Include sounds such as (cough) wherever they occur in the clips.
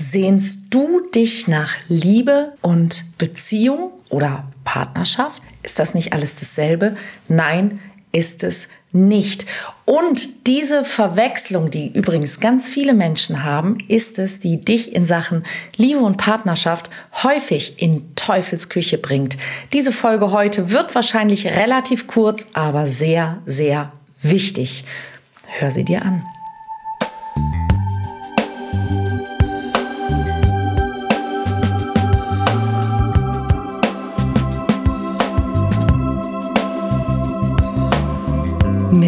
Sehnst du dich nach Liebe und Beziehung oder Partnerschaft? Ist das nicht alles dasselbe? Nein, ist es nicht. Und diese Verwechslung, die übrigens ganz viele Menschen haben, ist es, die dich in Sachen Liebe und Partnerschaft häufig in Teufelsküche bringt. Diese Folge heute wird wahrscheinlich relativ kurz, aber sehr, sehr wichtig. Hör sie dir an.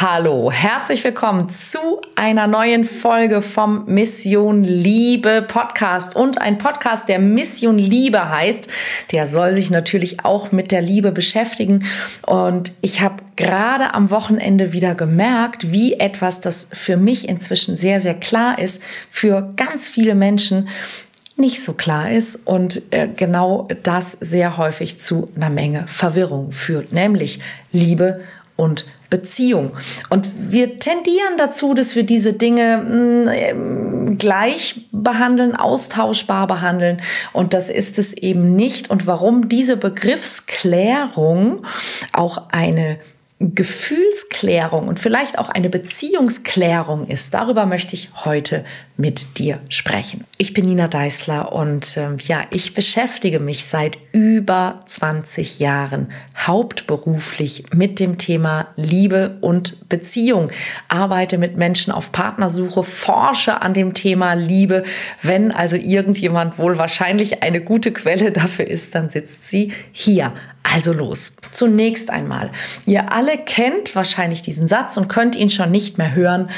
Hallo, herzlich willkommen zu einer neuen Folge vom Mission Liebe Podcast und ein Podcast, der Mission Liebe heißt. Der soll sich natürlich auch mit der Liebe beschäftigen und ich habe gerade am Wochenende wieder gemerkt, wie etwas, das für mich inzwischen sehr, sehr klar ist, für ganz viele Menschen nicht so klar ist und äh, genau das sehr häufig zu einer Menge Verwirrung führt, nämlich Liebe und Beziehung. Und wir tendieren dazu, dass wir diese Dinge mh, mm, gleich behandeln, austauschbar behandeln. Und das ist es eben nicht. Und warum diese Begriffsklärung auch eine Gefühlsklärung und vielleicht auch eine Beziehungsklärung ist. Darüber möchte ich heute mit dir sprechen. Ich bin Nina Deißler und äh, ja, ich beschäftige mich seit über 20 Jahren hauptberuflich mit dem Thema Liebe und Beziehung, arbeite mit Menschen auf Partnersuche, forsche an dem Thema Liebe. Wenn also irgendjemand wohl wahrscheinlich eine gute Quelle dafür ist, dann sitzt sie hier also los. Zunächst einmal, ihr alle kennt wahrscheinlich diesen Satz und könnt ihn schon nicht mehr hören.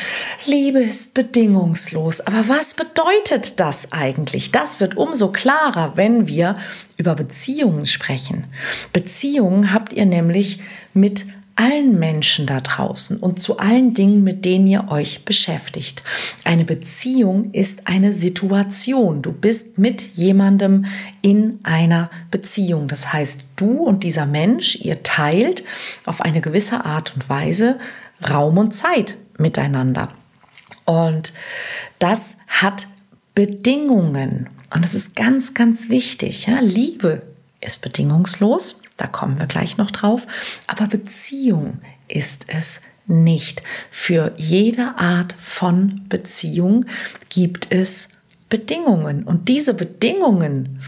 Liebe ist bedingungslos. Aber was bedeutet das eigentlich? Das wird umso klarer, wenn wir über Beziehungen sprechen. Beziehungen habt ihr nämlich mit allen Menschen da draußen und zu allen Dingen, mit denen ihr euch beschäftigt. Eine Beziehung ist eine Situation. Du bist mit jemandem in einer Beziehung. Das heißt, du und dieser Mensch, ihr teilt auf eine gewisse Art und Weise Raum und Zeit miteinander. Und das hat Bedingungen. Und das ist ganz, ganz wichtig. Ja? Liebe ist bedingungslos. Da kommen wir gleich noch drauf. Aber Beziehung ist es nicht. Für jede Art von Beziehung gibt es Bedingungen. Und diese Bedingungen,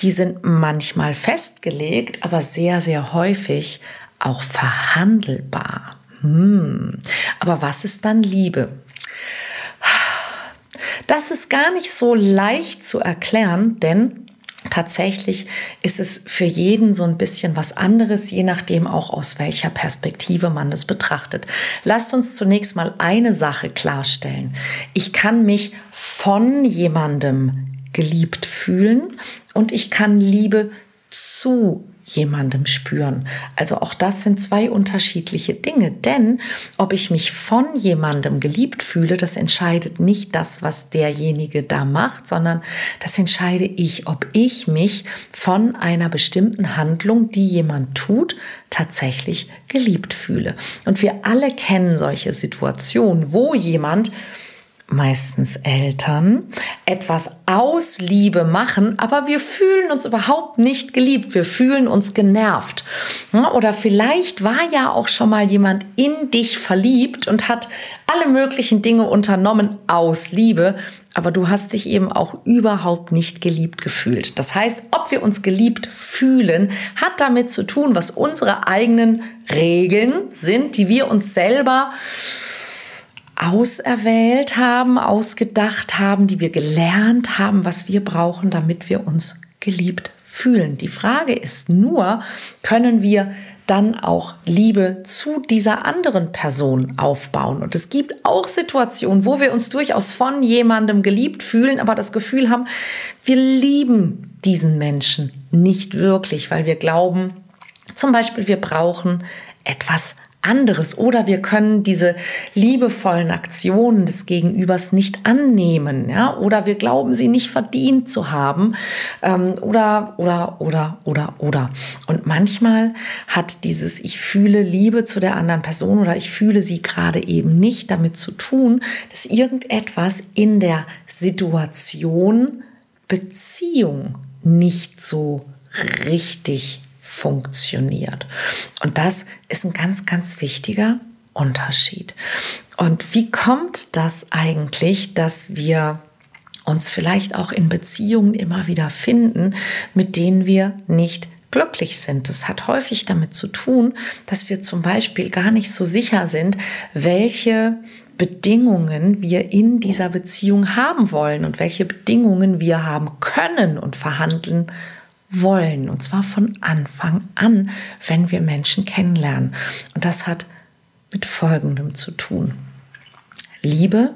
die sind manchmal festgelegt, aber sehr, sehr häufig auch verhandelbar. Hm. Aber was ist dann Liebe? Das ist gar nicht so leicht zu erklären, denn Tatsächlich ist es für jeden so ein bisschen was anderes, je nachdem auch aus welcher Perspektive man das betrachtet. Lasst uns zunächst mal eine Sache klarstellen. Ich kann mich von jemandem geliebt fühlen und ich kann Liebe zu jemandem spüren. Also auch das sind zwei unterschiedliche Dinge, denn ob ich mich von jemandem geliebt fühle, das entscheidet nicht das, was derjenige da macht, sondern das entscheide ich, ob ich mich von einer bestimmten Handlung, die jemand tut, tatsächlich geliebt fühle. Und wir alle kennen solche Situationen, wo jemand meistens Eltern, etwas aus Liebe machen, aber wir fühlen uns überhaupt nicht geliebt, wir fühlen uns genervt. Oder vielleicht war ja auch schon mal jemand in dich verliebt und hat alle möglichen Dinge unternommen aus Liebe, aber du hast dich eben auch überhaupt nicht geliebt gefühlt. Das heißt, ob wir uns geliebt fühlen, hat damit zu tun, was unsere eigenen Regeln sind, die wir uns selber auserwählt haben, ausgedacht haben, die wir gelernt haben, was wir brauchen, damit wir uns geliebt fühlen. Die Frage ist nur, können wir dann auch Liebe zu dieser anderen Person aufbauen. Und es gibt auch Situationen, wo wir uns durchaus von jemandem geliebt fühlen, aber das Gefühl haben, wir lieben diesen Menschen nicht wirklich, weil wir glauben, zum Beispiel, wir brauchen etwas anderes. Oder wir können diese liebevollen Aktionen des Gegenübers nicht annehmen, ja, oder wir glauben sie nicht verdient zu haben, ähm, oder, oder, oder, oder, oder. Und manchmal hat dieses Ich fühle Liebe zu der anderen Person oder ich fühle sie gerade eben nicht damit zu tun, dass irgendetwas in der Situation Beziehung nicht so richtig funktioniert. Und das ist ein ganz, ganz wichtiger Unterschied. Und wie kommt das eigentlich, dass wir uns vielleicht auch in Beziehungen immer wieder finden, mit denen wir nicht glücklich sind. Das hat häufig damit zu tun, dass wir zum Beispiel gar nicht so sicher sind, welche Bedingungen wir in dieser Beziehung haben wollen und welche Bedingungen wir haben können und verhandeln wollen. Und zwar von Anfang an, wenn wir Menschen kennenlernen. Und das hat mit Folgendem zu tun. Liebe,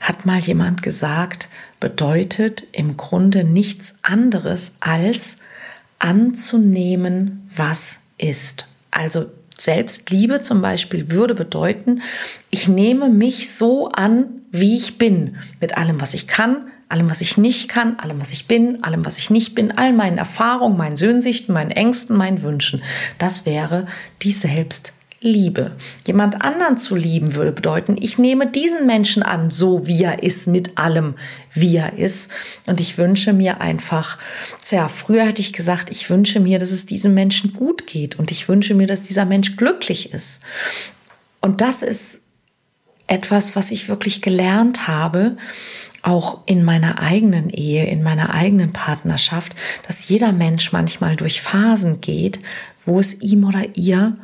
hat mal jemand gesagt, bedeutet im Grunde nichts anderes als anzunehmen, was ist. Also Selbstliebe zum Beispiel würde bedeuten, ich nehme mich so an, wie ich bin, mit allem, was ich kann, allem, was ich nicht kann, allem, was ich bin, allem, was ich nicht bin, all meinen Erfahrungen, meinen Sehnsüchten, meinen Ängsten, meinen Wünschen. Das wäre die Selbstliebe. Jemand anderen zu lieben würde bedeuten, ich nehme diesen Menschen an, so wie er ist, mit allem, wie er ist. Und ich wünsche mir einfach, tja, früher hätte ich gesagt, ich wünsche mir, dass es diesem Menschen gut geht und ich wünsche mir, dass dieser Mensch glücklich ist. Und das ist etwas, was ich wirklich gelernt habe, auch in meiner eigenen Ehe, in meiner eigenen Partnerschaft, dass jeder Mensch manchmal durch Phasen geht, wo es ihm oder ihr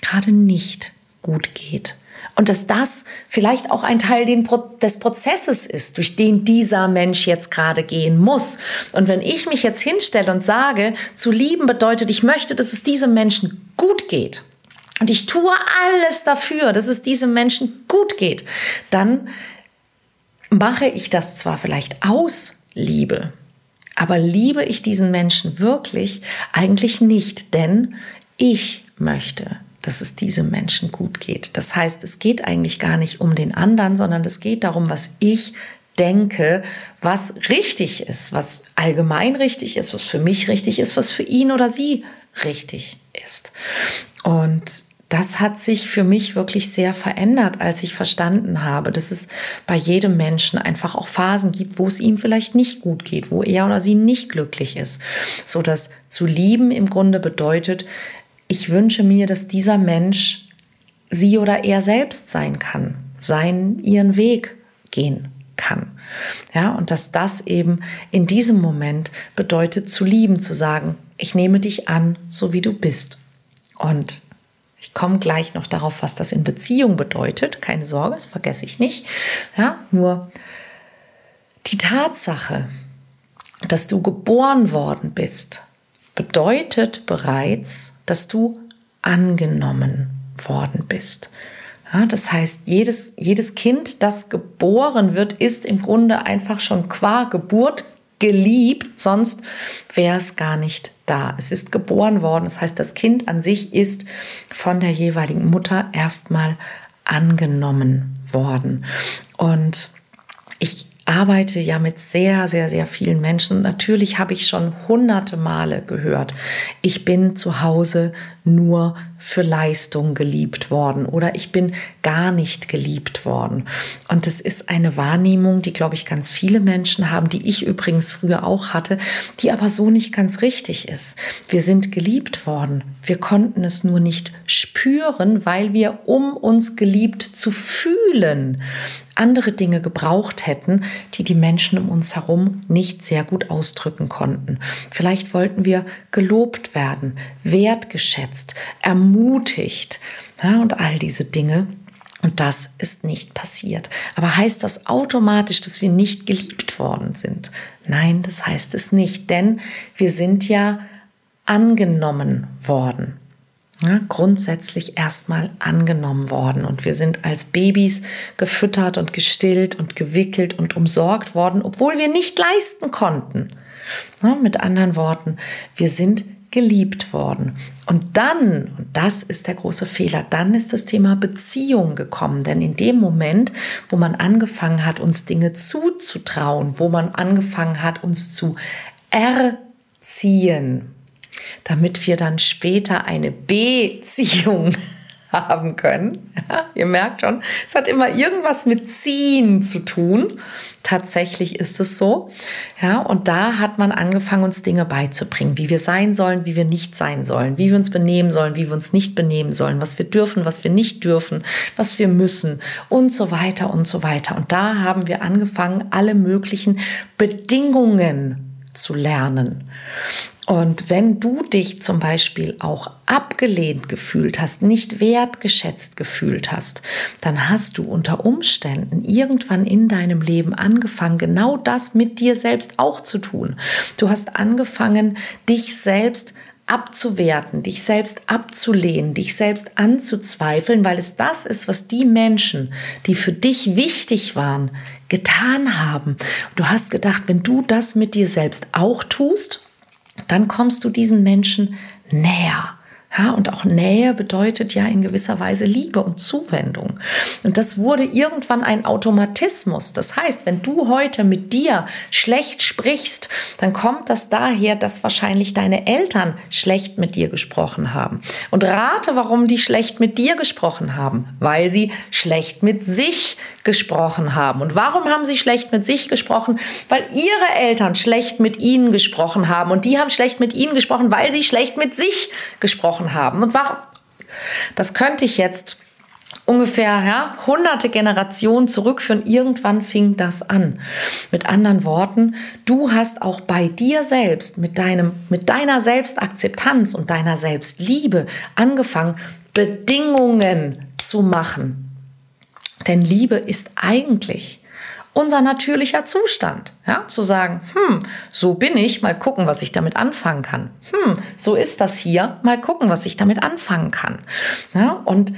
gerade nicht gut geht. Und dass das vielleicht auch ein Teil des Prozesses ist, durch den dieser Mensch jetzt gerade gehen muss. Und wenn ich mich jetzt hinstelle und sage, zu lieben bedeutet, ich möchte, dass es diesem Menschen gut geht. Und ich tue alles dafür, dass es diesem Menschen gut geht, dann mache ich das zwar vielleicht aus Liebe, aber liebe ich diesen Menschen wirklich? Eigentlich nicht, denn ich möchte, dass es diesem Menschen gut geht. Das heißt, es geht eigentlich gar nicht um den anderen, sondern es geht darum, was ich denke, was richtig ist, was allgemein richtig ist, was für mich richtig ist, was für ihn oder sie richtig ist. Und das hat sich für mich wirklich sehr verändert, als ich verstanden habe, dass es bei jedem Menschen einfach auch Phasen gibt, wo es ihm vielleicht nicht gut geht, wo er oder sie nicht glücklich ist. So dass zu lieben im Grunde bedeutet, ich wünsche mir, dass dieser Mensch sie oder er selbst sein kann, seinen, ihren Weg gehen kann. Ja, und dass das eben in diesem Moment bedeutet, zu lieben, zu sagen, ich nehme dich an, so wie du bist. Und ich komme gleich noch darauf, was das in Beziehung bedeutet. Keine Sorge, das vergesse ich nicht. Ja, nur die Tatsache, dass du geboren worden bist, bedeutet bereits, dass du angenommen worden bist. Ja, das heißt, jedes, jedes Kind, das geboren wird, ist im Grunde einfach schon qua Geburt geliebt, sonst wäre es gar nicht da. Es ist geboren worden, das heißt, das Kind an sich ist von der jeweiligen Mutter erstmal angenommen worden. Und ich arbeite ja mit sehr, sehr, sehr vielen Menschen und natürlich habe ich schon hunderte Male gehört, ich bin zu Hause nur für Leistung geliebt worden oder ich bin gar nicht geliebt worden. Und das ist eine Wahrnehmung, die, glaube ich, ganz viele Menschen haben, die ich übrigens früher auch hatte, die aber so nicht ganz richtig ist. Wir sind geliebt worden. Wir konnten es nur nicht spüren, weil wir, um uns geliebt zu fühlen, andere Dinge gebraucht hätten, die die Menschen um uns herum nicht sehr gut ausdrücken konnten. Vielleicht wollten wir gelobt werden, wertgeschätzt, ermutigt ja, und all diese Dinge. Und das ist nicht passiert. Aber heißt das automatisch, dass wir nicht geliebt worden sind? Nein, das heißt es nicht, denn wir sind ja angenommen worden ja, grundsätzlich erstmal angenommen worden. Und wir sind als Babys gefüttert und gestillt und gewickelt und umsorgt worden, obwohl wir nicht leisten konnten. Ja, mit anderen Worten, wir sind geliebt worden. Und dann, und das ist der große Fehler, dann ist das Thema Beziehung gekommen. Denn in dem Moment, wo man angefangen hat, uns Dinge zuzutrauen, wo man angefangen hat, uns zu erziehen, damit wir dann später eine Beziehung (laughs) haben können. Ja, ihr merkt schon, es hat immer irgendwas mit Ziehen zu tun. Tatsächlich ist es so. Ja, und da hat man angefangen, uns Dinge beizubringen, wie wir sein sollen, wie wir nicht sein sollen, wie wir uns benehmen sollen, wie wir uns nicht benehmen sollen, was wir dürfen, was wir nicht dürfen, was wir müssen und so weiter und so weiter. Und da haben wir angefangen, alle möglichen Bedingungen zu lernen. Und wenn du dich zum Beispiel auch abgelehnt gefühlt hast, nicht wertgeschätzt gefühlt hast, dann hast du unter Umständen irgendwann in deinem Leben angefangen, genau das mit dir selbst auch zu tun. Du hast angefangen, dich selbst abzuwerten, dich selbst abzulehnen, dich selbst anzuzweifeln, weil es das ist, was die Menschen, die für dich wichtig waren, getan haben. Du hast gedacht, wenn du das mit dir selbst auch tust, dann kommst du diesen Menschen näher. Ja, und auch Nähe bedeutet ja in gewisser Weise Liebe und Zuwendung. Und das wurde irgendwann ein Automatismus. Das heißt, wenn du heute mit dir schlecht sprichst, dann kommt das daher, dass wahrscheinlich deine Eltern schlecht mit dir gesprochen haben. Und rate, warum die schlecht mit dir gesprochen haben. Weil sie schlecht mit sich gesprochen haben. Und warum haben sie schlecht mit sich gesprochen? Weil ihre Eltern schlecht mit ihnen gesprochen haben. Und die haben schlecht mit ihnen gesprochen, weil sie schlecht mit sich gesprochen haben. Und warum? Das könnte ich jetzt ungefähr ja, hunderte Generationen zurückführen. Irgendwann fing das an. Mit anderen Worten, du hast auch bei dir selbst mit, deinem, mit deiner Selbstakzeptanz und deiner Selbstliebe angefangen, Bedingungen zu machen. Denn Liebe ist eigentlich unser natürlicher Zustand. Ja, zu sagen, hm, so bin ich, mal gucken, was ich damit anfangen kann. Hm, so ist das hier, mal gucken, was ich damit anfangen kann. Ja, und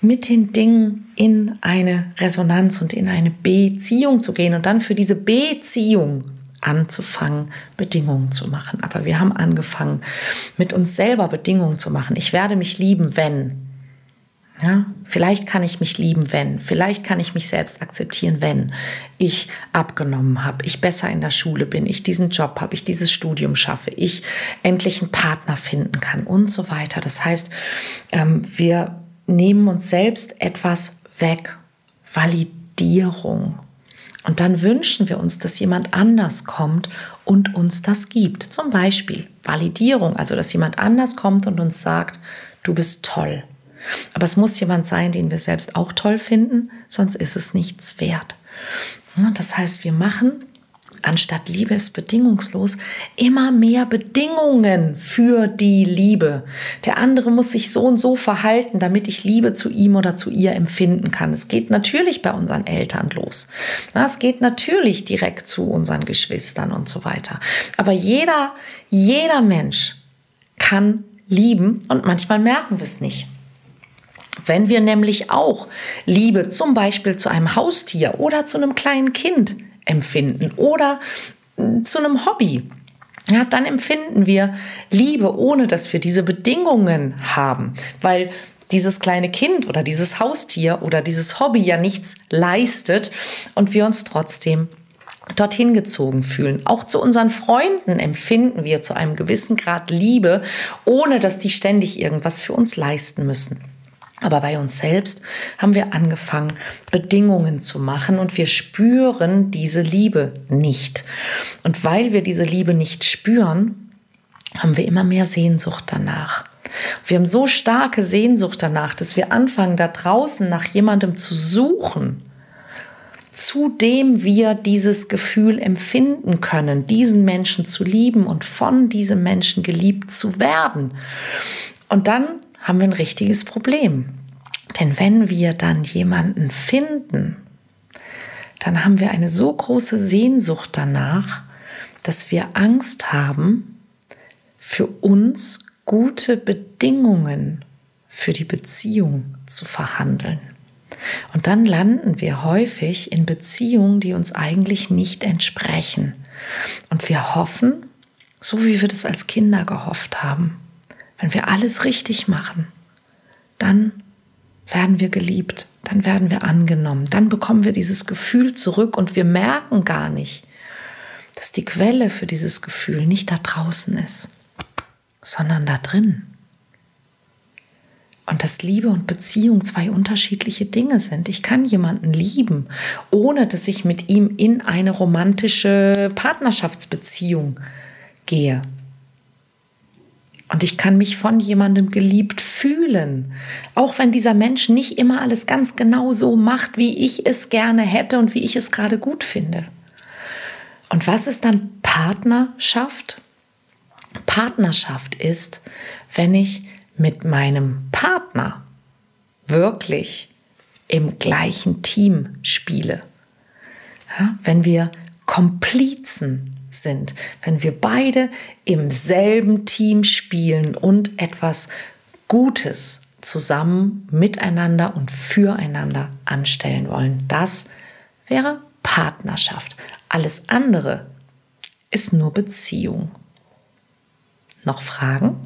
mit den Dingen in eine Resonanz und in eine Beziehung zu gehen und dann für diese Beziehung anzufangen, Bedingungen zu machen. Aber wir haben angefangen, mit uns selber Bedingungen zu machen. Ich werde mich lieben, wenn. Ja, vielleicht kann ich mich lieben, wenn. Vielleicht kann ich mich selbst akzeptieren, wenn ich abgenommen habe, ich besser in der Schule bin, ich diesen Job habe, ich dieses Studium schaffe, ich endlich einen Partner finden kann und so weiter. Das heißt, ähm, wir nehmen uns selbst etwas weg. Validierung. Und dann wünschen wir uns, dass jemand anders kommt und uns das gibt. Zum Beispiel Validierung, also dass jemand anders kommt und uns sagt, du bist toll aber es muss jemand sein, den wir selbst auch toll finden, sonst ist es nichts wert. Das heißt, wir machen anstatt Liebe ist bedingungslos, immer mehr Bedingungen für die Liebe. Der andere muss sich so und so verhalten, damit ich Liebe zu ihm oder zu ihr empfinden kann. Es geht natürlich bei unseren Eltern los. Es geht natürlich direkt zu unseren Geschwistern und so weiter. Aber jeder, jeder Mensch kann lieben und manchmal merken wir es nicht. Wenn wir nämlich auch Liebe zum Beispiel zu einem Haustier oder zu einem kleinen Kind empfinden oder hm, zu einem Hobby, ja, dann empfinden wir Liebe, ohne dass wir diese Bedingungen haben, weil dieses kleine Kind oder dieses Haustier oder dieses Hobby ja nichts leistet und wir uns trotzdem dorthin gezogen fühlen. Auch zu unseren Freunden empfinden wir zu einem gewissen Grad Liebe, ohne dass die ständig irgendwas für uns leisten müssen. Aber bei uns selbst haben wir angefangen, Bedingungen zu machen und wir spüren diese Liebe nicht. Und weil wir diese Liebe nicht spüren, haben wir immer mehr Sehnsucht danach. Wir haben so starke Sehnsucht danach, dass wir anfangen, da draußen nach jemandem zu suchen, zu dem wir dieses Gefühl empfinden können, diesen Menschen zu lieben und von diesem Menschen geliebt zu werden. Und dann haben wir ein richtiges Problem. Denn wenn wir dann jemanden finden, dann haben wir eine so große Sehnsucht danach, dass wir Angst haben, für uns gute Bedingungen für die Beziehung zu verhandeln. Und dann landen wir häufig in Beziehungen, die uns eigentlich nicht entsprechen. Und wir hoffen, So wie wir das als Kinder gehofft haben. Wenn wir alles richtig machen, dann werden wir geliebt, dann werden wir angenommen, dann bekommen wir dieses Gefühl zurück und wir merken gar nicht, dass die Quelle für dieses Gefühl nicht da draußen ist, sondern da drin. Und dass Liebe und Beziehung zwei unterschiedliche Dinge sind. Ich kann jemanden lieben, ohne dass ich mit ihm in eine romantische Partnerschaftsbeziehung gehe. Und ich kann mich von jemandem geliebt fühlen, auch wenn dieser Mensch nicht immer alles ganz genau so macht, wie ich es gerne hätte und wie ich es gerade gut finde. Und was ist dann Partnerschaft? Partnerschaft ist, wenn ich mit meinem Partner wirklich im gleichen Team spiele. Ja, wenn wir Komplizen sind, wenn wir beide im selben Team spielen und etwas Gutes zusammen miteinander und füreinander anstellen wollen. Das wäre Partnerschaft. Alles andere ist nur Beziehung. Noch Fragen?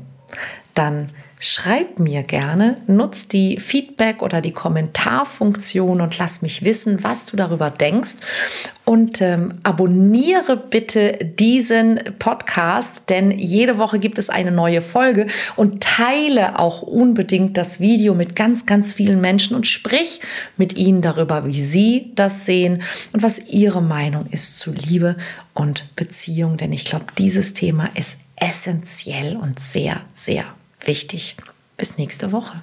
Dann schreib mir gerne, nutz die Feedback oder die Kommentarfunktion und lass mich wissen, was du darüber denkst. Und ähm, abonniere bitte diesen Podcast, denn jede Woche gibt es eine neue Folge und teile auch unbedingt das Video mit ganz, ganz vielen Menschen und sprich mit ihnen darüber, wie sie das sehen und was ihre Meinung ist zu Liebe und Beziehung. Denn ich glaube, dieses Thema ist essentiell und sehr, sehr wichtig. Bis nächste Woche.